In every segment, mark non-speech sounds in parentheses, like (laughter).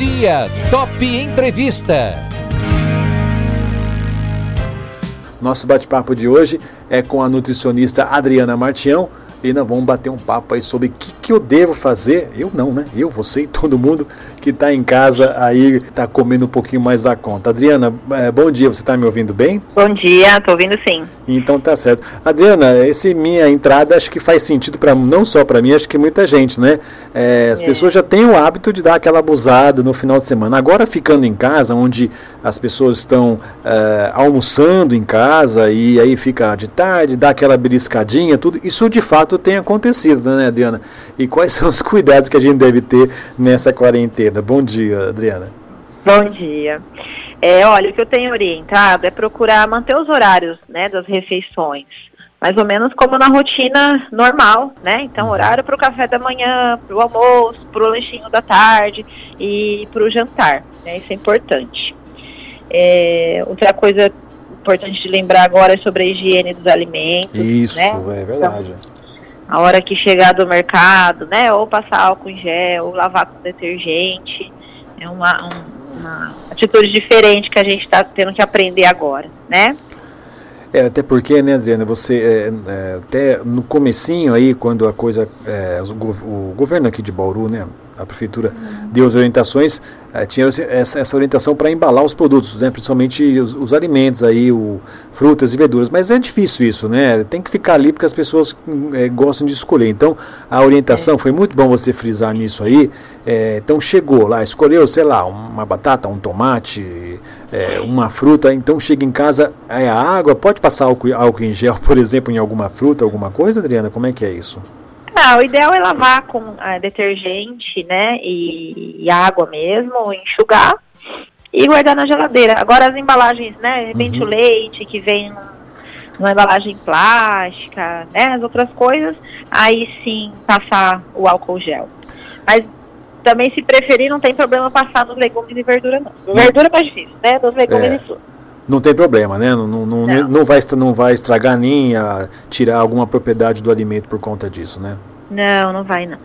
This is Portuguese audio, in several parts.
dia, Top Entrevista. Nosso bate-papo de hoje é com a nutricionista Adriana Martião e nós vamos bater um papo aí sobre o que, que eu devo fazer. Eu não, né? Eu, você e todo mundo que está em casa aí, está comendo um pouquinho mais da conta. Adriana, é, bom dia, você está me ouvindo bem? Bom dia, estou ouvindo sim. Então tá certo. Adriana, esse minha entrada acho que faz sentido para não só para mim, acho que muita gente, né? É, as é. pessoas já têm o hábito de dar aquela abusada no final de semana. Agora ficando em casa, onde as pessoas estão é, almoçando em casa e aí fica de tarde, dá aquela beliscadinha, tudo. Isso de fato tem acontecido, né, Adriana? E quais (laughs) são os cuidados que a gente deve ter nessa quarentena? Bom dia, Adriana. Bom dia. É, olha, o que eu tenho orientado é procurar manter os horários né, das refeições, mais ou menos como na rotina normal, né? Então, uhum. horário para o café da manhã, para o almoço, para o lanchinho da tarde e para o jantar, né? Isso é importante. É, outra coisa importante de lembrar agora é sobre a higiene dos alimentos. Isso, né? é verdade. Então, a hora que chegar do mercado, né? Ou passar álcool em gel, ou lavar com detergente. É uma, um, uma atitude diferente que a gente está tendo que aprender agora, né? É, até porque, né, Adriana, você é, é, até no comecinho aí, quando a coisa, é, o, o, governo aqui de Bauru, né, a prefeitura deu as orientações, é, tinha essa, essa orientação para embalar os produtos, né, principalmente os, os, alimentos aí, o, frutas e verduras. Mas é difícil isso, né? Tem que ficar ali porque as pessoas é, gostam de escolher. Então, a orientação é. foi muito bom você frisar nisso aí. É, então chegou lá, escolheu, sei lá, uma batata, um tomate, é, uma fruta. Então chega em casa, é a água. Pode passar álcool, álcool em gel, (laughs) por exemplo, em alguma fruta, alguma coisa, Adriana? Como é que é isso? Não, o ideal é lavar com uh, detergente, né, e, e, água mesmo, enxugar e guardar na geladeira. Agora as embalagens, né, de repente uhum. o leite que vem numa embalagem plástica, né, as outras coisas, aí sim passar o álcool gel. Mas também se preferir não tem problema passar nos legumes e verdura não. Verdura é mais difícil, né, dos legumes é. e frutas não tem problema, né? Não, não, não, não. vai, não vai estragar nem a, tirar alguma propriedade do alimento por conta disso, né? Não, não vai não.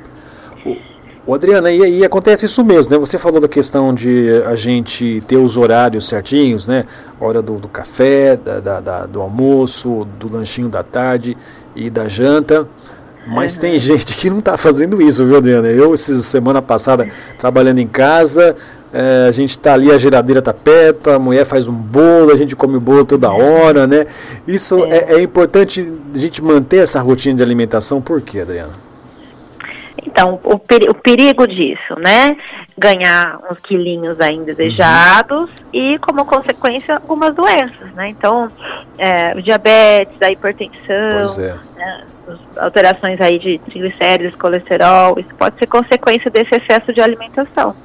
O, o Adriana, e aí acontece isso mesmo, né? Você falou da questão de a gente ter os horários certinhos, né? Hora do, do café, da, da, da, do almoço, do lanchinho da tarde e da janta. Mas uhum. tem gente que não está fazendo isso, viu, Adriana? Eu, essa semana passada, trabalhando em casa, é, a gente está ali, a geladeira está perto, a mulher faz um bolo, a gente come o bolo toda hora, né? Isso é, é, é importante a gente manter essa rotina de alimentação, por quê, Adriana? Então, o, peri o perigo disso, né? Ganhar uns quilinhos aí indesejados uhum. e, como consequência, algumas doenças, né? Então, é, diabetes, a hipertensão, é. né? alterações aí de triglicéridos, colesterol, isso pode ser consequência desse excesso de alimentação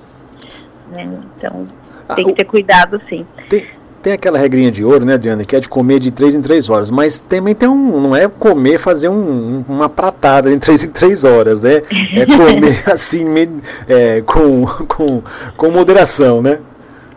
né? Então ah, tem que ter cuidado sim. Tem, tem aquela regrinha de ouro, né, Diana, que é de comer de 3 em 3 horas, mas também tem um, não é comer, fazer um, uma pratada em 3 em 3 horas, né? É comer (laughs) assim, é, com, com, com moderação, né?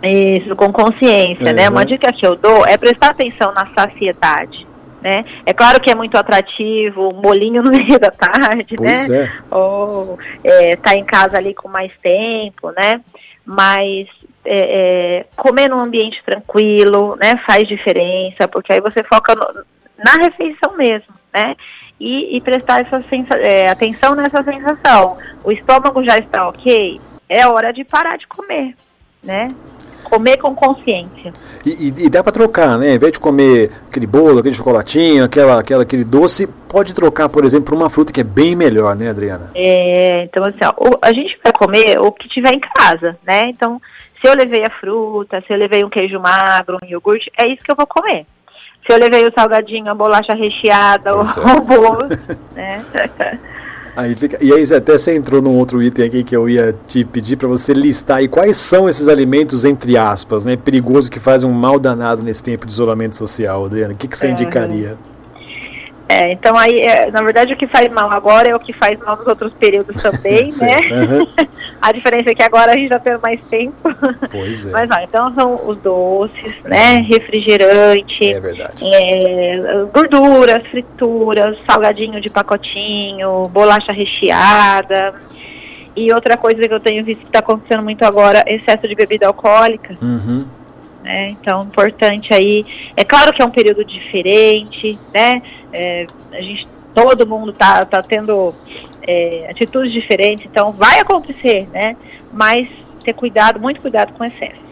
Isso, com consciência, é, né? Uma dica que eu dou é prestar atenção na saciedade. Né? É claro que é muito atrativo, um molinho no meio da tarde, pois né? É. Ou é, tá em casa ali com mais tempo, né? Mas é, é, comer num ambiente tranquilo, né, faz diferença, porque aí você foca no, na refeição mesmo, né, e, e prestar essa é, atenção nessa sensação. O estômago já está ok, é hora de parar de comer, né, comer com consciência. E, e, e dá para trocar, né? Em vez de comer aquele bolo, aquele chocolatinho, aquela, aquela, aquele doce, pode trocar, por exemplo, por uma fruta que é bem melhor, né, Adriana? É, então assim, ó, a gente vai comer o que tiver em casa, né? Então, se eu levei a fruta, se eu levei um queijo magro, um iogurte, é isso que eu vou comer. Se eu levei o salgadinho, a bolacha recheada, o, o bolo, (laughs) né? (laughs) Aí fica, e aí até você entrou num outro item aqui que eu ia te pedir para você listar aí quais são esses alimentos, entre aspas, né, perigosos que fazem um mal danado nesse tempo de isolamento social, Adriana. O que, que você indicaria? É, então aí, é, na verdade, o que faz mal agora é o que faz mal nos outros períodos também, (laughs) né? Uhum. A diferença é que agora a gente já tem mais tempo. Pois é. (laughs) Mas ó, então são os doces, né? Refrigerante. É verdade. É, gorduras, frituras, salgadinho de pacotinho, bolacha recheada. E outra coisa que eu tenho visto que está acontecendo muito agora, excesso de bebida alcoólica. Uhum. Né? Então, importante aí. É claro que é um período diferente, né? É, a gente, todo mundo está tá tendo é, atitudes diferentes, então vai acontecer, né? Mas ter cuidado, muito cuidado com excesso.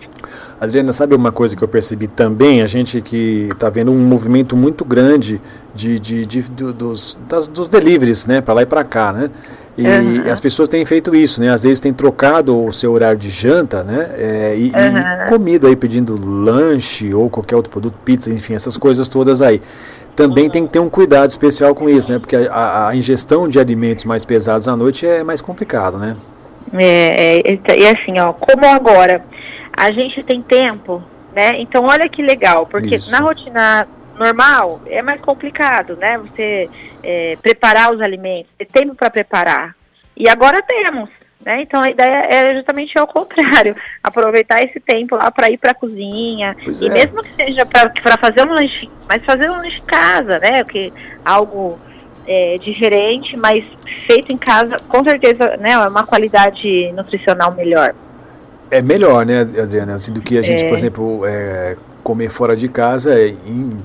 Adriana, sabe uma coisa que eu percebi também? A gente que está vendo um movimento muito grande de, de, de, de dos, das, dos deliveries, né? Para lá e para cá, né? E uhum. as pessoas têm feito isso, né? Às vezes têm trocado o seu horário de janta, né? É, e, uhum. e comida aí, pedindo lanche ou qualquer outro produto, pizza, enfim, essas coisas todas aí também tem que ter um cuidado especial com isso, né? Porque a, a, ingestão de alimentos mais pesados à noite é mais complicado, né? É, é, e assim, ó, como agora a gente tem tempo, né? Então olha que legal, porque isso. na rotina normal é mais complicado, né? Você é, preparar os alimentos, ter tempo para preparar. E agora temos, né? Então a ideia é justamente ao contrário, (laughs) aproveitar esse tempo lá para ir para a cozinha pois e é. mesmo que seja para fazer um lanche, mas fazer um lanche em casa, né? Que algo é, diferente, mas feito em casa, com certeza, né? É uma qualidade nutricional melhor. É melhor, né, Adriana? Assim, do que a gente, é. por exemplo, é, comer fora de casa em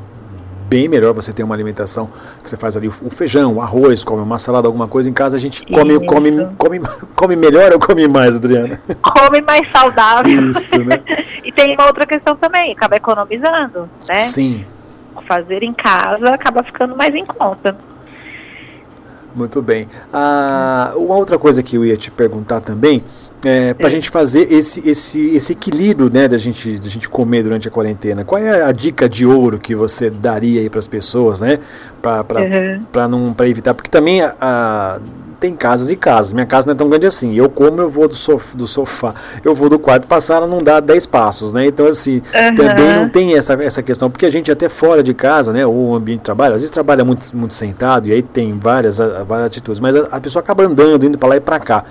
bem melhor você ter uma alimentação que você faz ali o feijão, o arroz, come uma salada, alguma coisa. Em casa a gente come, come, come, come melhor ou come mais, Adriana? Come mais saudável. Isso, né? (laughs) e tem uma outra questão também, acaba economizando, né? Sim. Fazer em casa acaba ficando mais em conta. Muito bem. Ah, uma outra coisa que eu ia te perguntar também é, para a é. gente fazer esse, esse, esse equilíbrio né, da, gente, da gente comer durante a quarentena. Qual é a dica de ouro que você daria aí para as pessoas, né? Para uhum. não para evitar, porque também a, a, tem casas e casas. Minha casa não é tão grande assim. Eu como, eu vou do sofá, do sofá eu vou do quarto passar, não dá 10 passos, né? Então, assim, uhum. também não tem essa, essa questão, porque a gente até fora de casa, né? Ou o ambiente de trabalho, às vezes trabalha muito, muito sentado, e aí tem várias, várias atitudes, mas a, a pessoa acaba andando, indo para lá e para cá.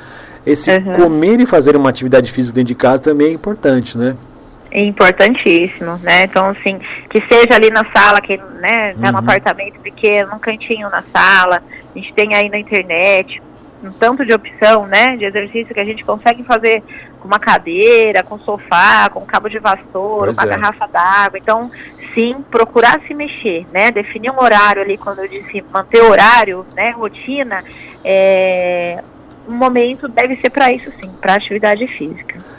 Esse uhum. comer e fazer uma atividade física dentro de casa também é importante, né? É importantíssimo, né? Então, assim, que seja ali na sala, que né, tá uhum. apartamento pequeno, num cantinho na sala, a gente tem aí na internet um tanto de opção, né, de exercício que a gente consegue fazer com uma cadeira, com sofá, com cabo de vassoura, pois uma é. garrafa d'água. Então, sim, procurar se mexer, né, definir um horário ali, quando eu disse manter horário, né, rotina, é, um momento deve ser para isso sim, para atividade física.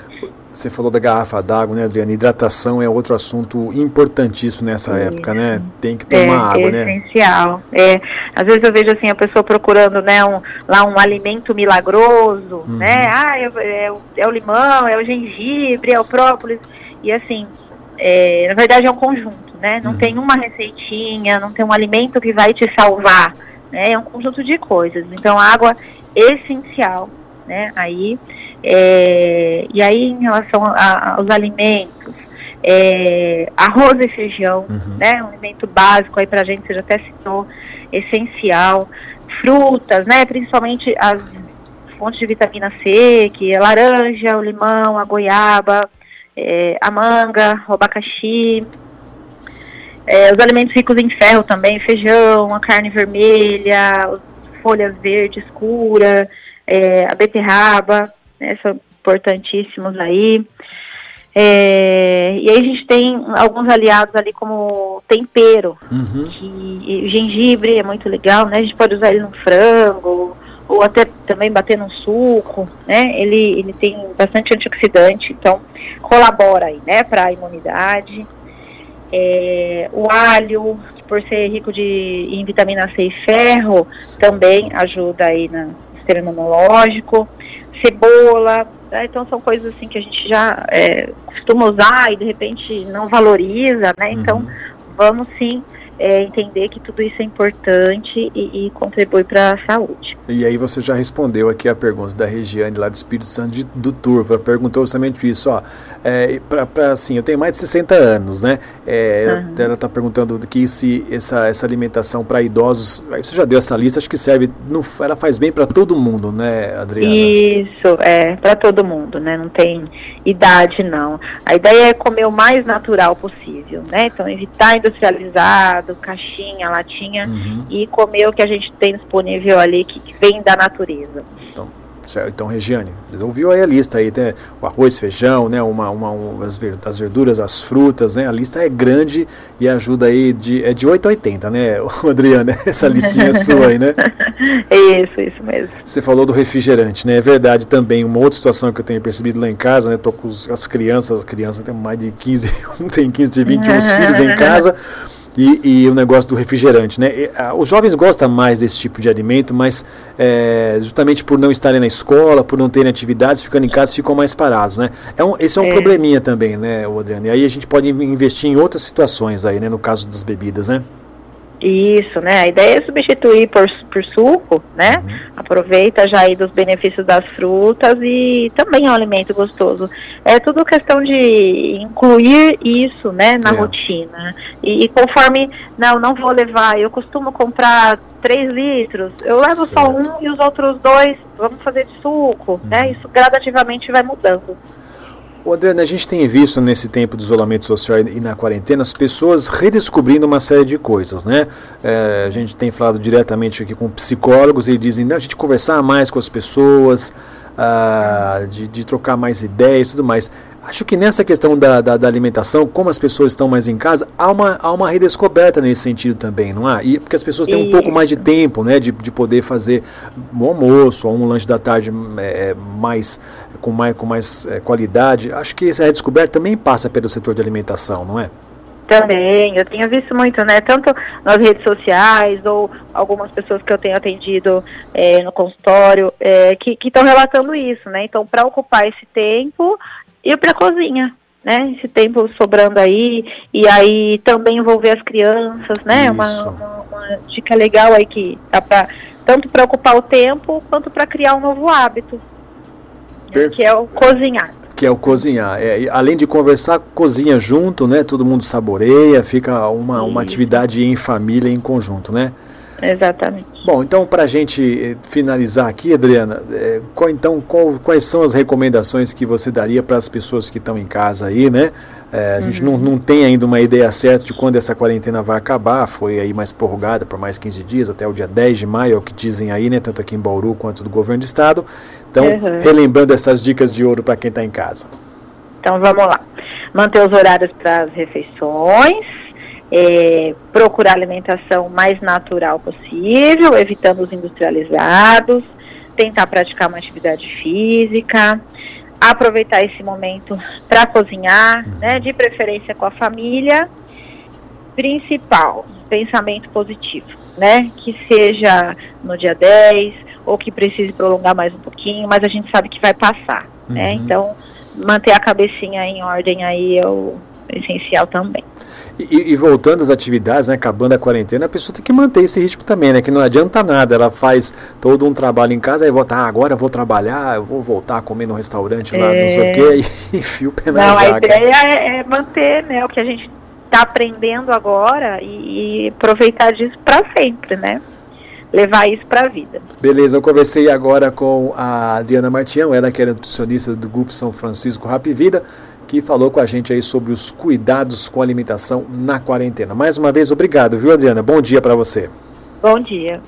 Você falou da garrafa d'água, né, Adriana? Hidratação é outro assunto importantíssimo nessa Isso. época, né? Tem que tomar é, água, é né? Essencial. É, às vezes eu vejo assim a pessoa procurando, né, um, lá um alimento milagroso, uhum. né? Ah, é, é, é, o limão, é o gengibre, é o própolis e assim, é, na verdade é um conjunto, né? Não uhum. tem uma receitinha, não tem um alimento que vai te salvar, né? É um conjunto de coisas. Então, a água essencial, né? Aí, é, e aí em relação a, aos alimentos, é, arroz e feijão, uhum. né? Um alimento básico aí pra gente, você já até citou, essencial. Frutas, né? Principalmente as fontes de vitamina C, que é laranja, o limão, a goiaba, é, a manga, o abacaxi. É, os alimentos ricos em ferro também, feijão, a carne vermelha, folhas verdes escura, é, a beterraba, né, são importantíssimos aí. É, e aí a gente tem alguns aliados ali como tempero, uhum. que gengibre é muito legal, né? A gente pode usar ele no frango, ou até também bater num suco, né? Ele, ele tem bastante antioxidante, então colabora aí, né, para a imunidade. É, o alho, por ser rico de, em vitamina C e ferro, Sim. também ajuda aí no sistema imunológico. Cebola, né? então são coisas assim que a gente já é, costuma usar e de repente não valoriza, né? Então uhum. vamos sim é, entender que tudo isso é importante e, e contribui para a saúde. E aí você já respondeu aqui a pergunta da Regiane lá do Espírito Santo de, do Turva, perguntou justamente isso, ó, é, para assim, eu tenho mais de 60 anos, né, é, uhum. ela está perguntando que se essa, essa alimentação para idosos, você já deu essa lista, acho que serve, não, ela faz bem para todo mundo, né, Adriana? Isso, é, para todo mundo, né, não tem idade não. A ideia é comer o mais natural possível, né, então evitar industrializado, caixinha, latinha, uhum. e comer o que a gente tem disponível ali, que, que vem da natureza. Então, Então, Regiane, ouviu aí a lista aí, né? o arroz, feijão, né? Uma, uma, um, as, verduras, as frutas, né? A lista é grande e ajuda aí de, é de 8 a 80, né, (laughs) Adriana? Essa listinha (laughs) sua aí, né? Isso, isso mesmo. Você falou do refrigerante, né? É verdade também, uma outra situação que eu tenho percebido lá em casa, né? Tô com as crianças, as crianças têm mais de 15, (laughs) um tem 15, 21 filhos em casa. E, e, o negócio do refrigerante, né? E, a, os jovens gostam mais desse tipo de alimento, mas é, justamente por não estarem na escola, por não terem atividades, ficando em casa, ficam mais parados, né? É um, esse é um é. probleminha também, né, Adriano? E aí a gente pode investir em outras situações aí, né? No caso das bebidas, né? Isso, né? A ideia é substituir por, por suco, né? Uhum. Aproveita já aí dos benefícios das frutas e também é um alimento gostoso. É tudo questão de incluir isso, né, na é. rotina. E, e, conforme, não, não vou levar, eu costumo comprar 3 litros, eu levo certo. só um e os outros dois vamos fazer de suco, né? uhum. né? Isso gradativamente vai mudando. O Adriano, a gente tem visto nesse tempo de isolamento social e na quarentena as pessoas redescobrindo uma série de coisas, né? É, a gente tem falado diretamente aqui com psicólogos e dizem, a gente conversar mais com as pessoas, ah, de, de, trocar mais ideias e tudo mais. Acho que nessa questão da, da, da, alimentação, como as pessoas estão mais em casa, há uma, há uma redescoberta nesse sentido também, não há? E porque as pessoas têm um pouco mais de tempo, né, de, de poder fazer um almoço ou um lanche da tarde é, mais, com mais, com mais é, qualidade. Acho que essa redescoberta também passa pelo setor de alimentação, não é? Também, eu tenho visto muito, né? Tanto nas redes sociais ou algumas pessoas que eu tenho atendido é, no consultório é, que estão relatando isso, né? Então, para ocupar esse tempo, ir para a cozinha, né? Esse tempo sobrando aí e aí também envolver as crianças, né? Uma, uma, uma, dica legal aí que dá para tanto para ocupar o tempo quanto para criar um novo hábito, né? que é o cozinhar que é o cozinhar. É, além de conversar, cozinha junto, né? Todo mundo saboreia, fica uma, uma atividade em família, em conjunto, né? Exatamente. Bom, então para a gente eh, finalizar aqui, Adriana, é, qual, então qual, quais são as recomendações que você daria para as pessoas que estão em casa aí, né? É, a gente não, uhum. não tem ainda uma ideia certa de quando essa quarentena vai acabar, foi aí mais prorrogada por mais 15 dias, até o dia 10 de maio, é o que dizem aí, né? Tanto aqui em Bauru quanto do governo do estado. Então, uhum. relembrando essas dicas de ouro para quem está em casa. Então vamos lá. Manter os horários para as refeições, é, procurar alimentação mais natural possível, evitando os industrializados, tentar praticar uma atividade física, aproveitar esse momento para cozinhar, né, de preferência com a família. Principal, pensamento positivo, né, que seja no dia 10 ou que precise prolongar mais um pouquinho, mas a gente sabe que vai passar, né, uhum. né, então manter a cabecinha em ordem aí é o essencial também. E, e, voltando às atividades, né, acabando a quarentena, a pessoa tem que manter esse ritmo também, né? Que não adianta nada. Ela faz todo um trabalho em casa e volta, ah, agora eu vou trabalhar, eu vou voltar a comer no restaurante lá, é... não sei o quê, (laughs) e enfia o pé na Não, a ideia é, é, manter né, o que a gente está aprendendo agora e, e aproveitar disso para sempre, né? levar isso para a vida. Beleza, eu conversei agora com a Adriana Martião, ela que é nutricionista do Grupo São Francisco Rap Vida que falou com a gente aí sobre os cuidados com a alimentação na quarentena. Mais uma vez, obrigado, viu, Adriana? Bom dia para você. Bom dia.